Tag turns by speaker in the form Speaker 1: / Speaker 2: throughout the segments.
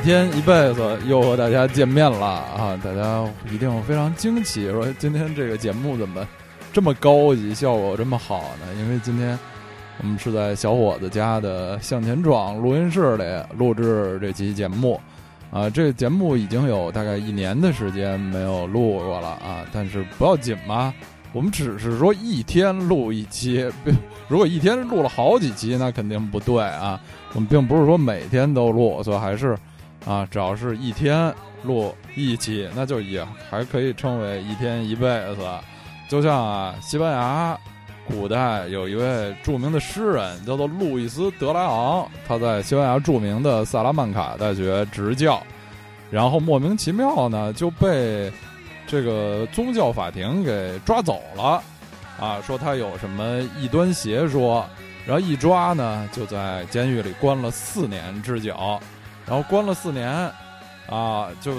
Speaker 1: 天一辈子又和大家见面了啊！大家一定非常惊奇，说今天这个节目怎么这么高级，效果这么好呢？因为今天我们是在小伙子家的向前撞录音室里录制这期节目啊。这个节目已经有大概一年的时间没有录过了啊，但是不要紧嘛，我们只是说一天录一期，如果一天录了好几期，那肯定不对啊。我们并不是说每天都录，所以还是。啊，只要是一天录一期，那就也还可以称为一天一辈子。就像啊，西班牙古代有一位著名的诗人，叫做路易斯·德莱昂，他在西班牙著名的萨拉曼卡大学执教，然后莫名其妙呢就被这个宗教法庭给抓走了，啊，说他有什么异端邪说，然后一抓呢就在监狱里关了四年之久。然后关了四年，啊，就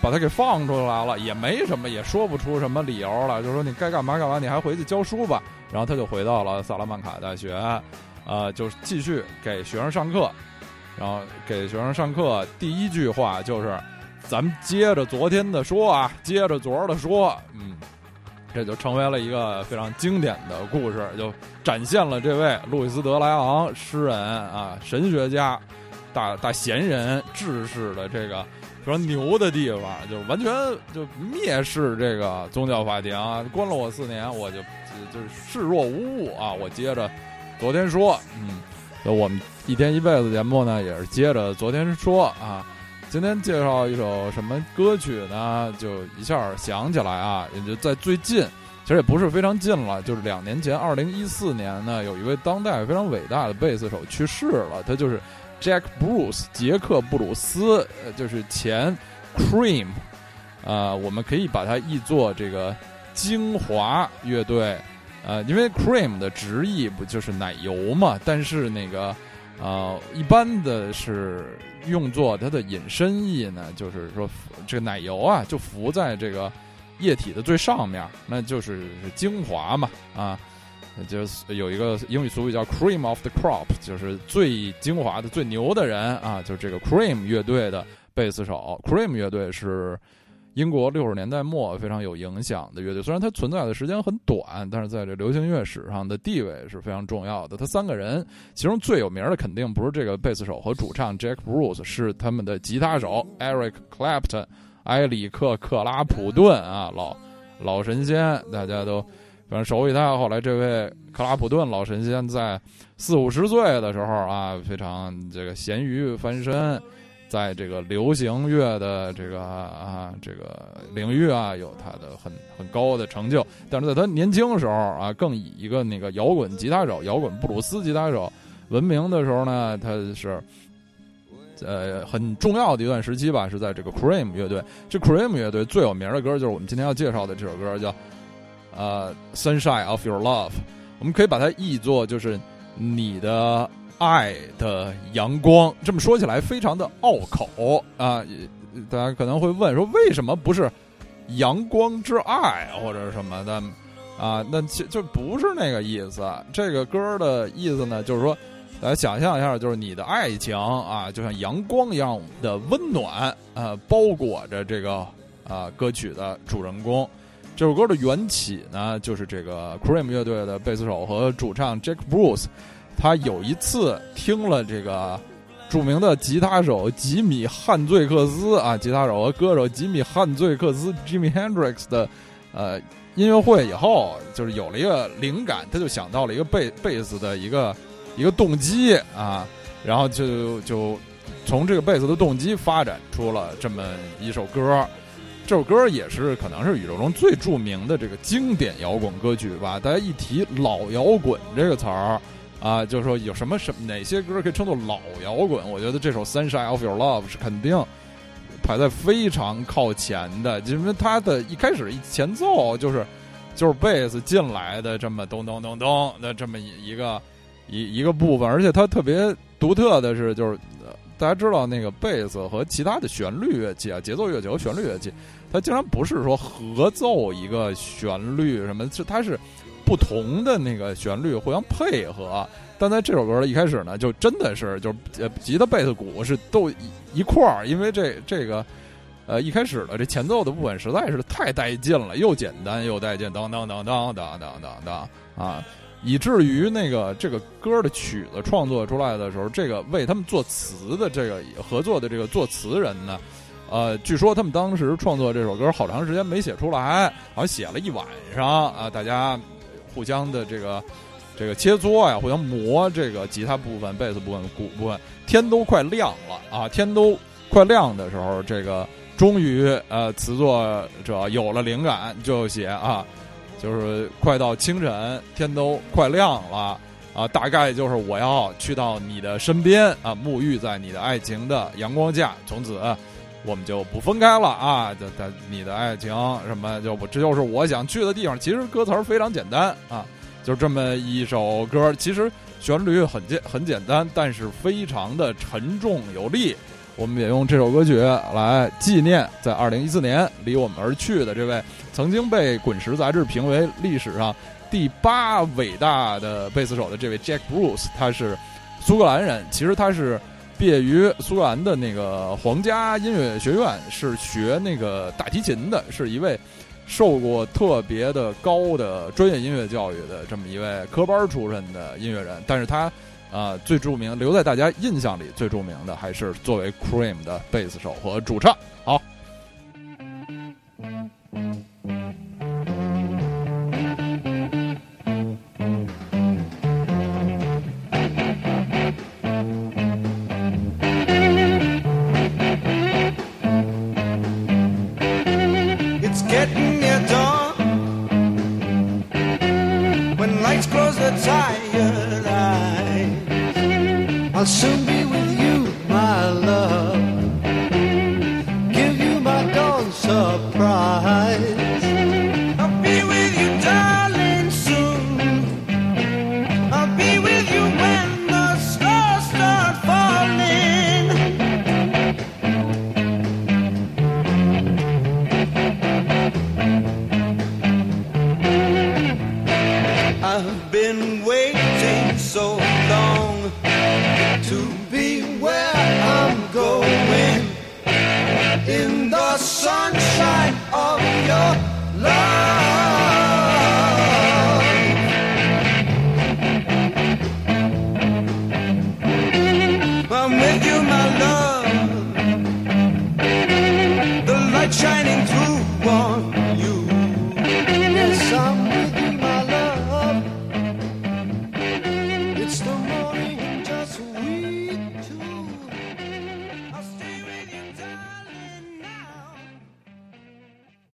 Speaker 1: 把他给放出来了，也没什么，也说不出什么理由了，就说你该干嘛干嘛，你还回去教书吧。然后他就回到了萨拉曼卡大学，啊，就继续给学生上课。然后给学生上课，第一句话就是：“咱们接着昨天的说啊，接着昨儿的说。”嗯，这就成为了一个非常经典的故事，就展现了这位路易斯·德莱昂诗人啊，神学家。大大贤人志士的这个非常牛的地方，就完全就蔑视这个宗教法庭，关了我四年，我就就是视若无物啊！我接着昨天说，嗯，我们一天一辈子节目呢，也是接着昨天说啊。今天介绍一首什么歌曲呢？就一下想起来啊，也就在最近，其实也不是非常近了，就是两年前，二零一四年呢，有一位当代非常伟大的贝斯手去世了，他就是。Jack Bruce，杰克布鲁斯，就是前 Cream，啊，我们可以把它译作这个精华乐队，呃，因为 Cream 的直译不就是奶油嘛？但是那个，呃，一般的是用作它的引申义呢，就是说这个奶油啊，就浮在这个液体的最上面，那就是精华嘛，啊。就是有一个英语俗语叫 “cream of the crop”，就是最精华的、最牛的人啊，就是这个 Cream 乐队的贝斯手。Cream 乐队是英国六十年代末非常有影响的乐队，虽然它存在的时间很短，但是在这流行乐史上的地位是非常重要的。他三个人，其中最有名的肯定不是这个贝斯手和主唱 Jack Bruce，是他们的吉他手 Eric Clapton，埃里克·克拉普顿啊，老老神仙，大家都。反正熟悉他。后来，这位克拉普顿老神仙在四五十岁的时候啊，非常这个咸鱼翻身，在这个流行乐的这个啊这个领域啊，有他的很很高的成就。但是在他年轻时候啊，更以一个那个摇滚吉他手、摇滚布鲁斯吉他手闻名的时候呢，他是呃很重要的一段时期吧，是在这个 Cream 乐队。这 Cream 乐队最有名的歌就是我们今天要介绍的这首歌，叫。呃，Sunshine of Your Love，我们可以把它译作就是你的爱的阳光。这么说起来非常的拗口啊，大家可能会问说为什么不是阳光之爱或者什么的啊？那就就不是那个意思。这个歌的意思呢，就是说大家想象一下，就是你的爱情啊，就像阳光一样的温暖啊，包裹着这个啊歌曲的主人公。这首歌的缘起呢，就是这个 Cream 乐队的贝斯手和主唱 Jack Bruce，他有一次听了这个著名的吉他手吉米汉醉克斯啊，吉他手和歌手吉米汉醉克斯 Jimmy Hendrix 的呃音乐会以后，就是有了一个灵感，他就想到了一个贝贝斯的一个一个动机啊，然后就就从这个贝斯的动机发展出了这么一首歌。这首歌也是可能是宇宙中最著名的这个经典摇滚歌曲吧。大家一提老摇滚这个词儿啊，就说有什么什哪些歌可以称作老摇滚？我觉得这首《Sunshine of Your Love》是肯定排在非常靠前的，因为它的一开始一前奏就是就是贝斯进来的这么咚咚咚咚的这么一一个一一个部分，而且它特别独特的是就是。大家知道那个贝斯和其他的旋律乐器啊，节奏乐器和旋律乐器，它竟然不是说合奏一个旋律什么，是它是不同的那个旋律互相配合。但在这首歌的一开始呢，就真的是就是吉他、贝斯、鼓是都一一块儿，因为这这个呃一开始的这前奏的部分实在是太带劲了，又简单又带劲，当当当当当当当当啊，以至于那个这个歌的曲子创作出来的时候，这个为他们作词的这个合作的这个作词人呢。呃，据说他们当时创作这首歌好长时间没写出来，好像写了一晚上啊，大家互相的这个这个切磋呀，互相磨这个吉他部分、贝斯部分、鼓部分，天都快亮了啊，天都快亮的时候，这个终于呃，词作者有了灵感，就写啊，就是快到清晨，天都快亮了啊，大概就是我要去到你的身边啊，沐浴在你的爱情的阳光下，从此。我们就不分开了啊！这这，你的爱情什么就不，这就是我想去的地方。其实歌词非常简单啊，就这么一首歌。其实旋律很简很简单，但是非常的沉重有力。我们也用这首歌曲来纪念在二零一四年离我们而去的这位曾经被《滚石》杂志评为历史上第八伟大的贝斯手的这位 Jack Bruce。他是苏格兰人，其实他是。毕业于苏格兰的那个皇家音乐学院，是学那个大提琴的，是一位受过特别的高的专业音乐教育的这么一位科班出身的音乐人。但是他啊，最著名留在大家印象里最著名的还是作为 Cream 的贝斯手和主唱。好。Surprise.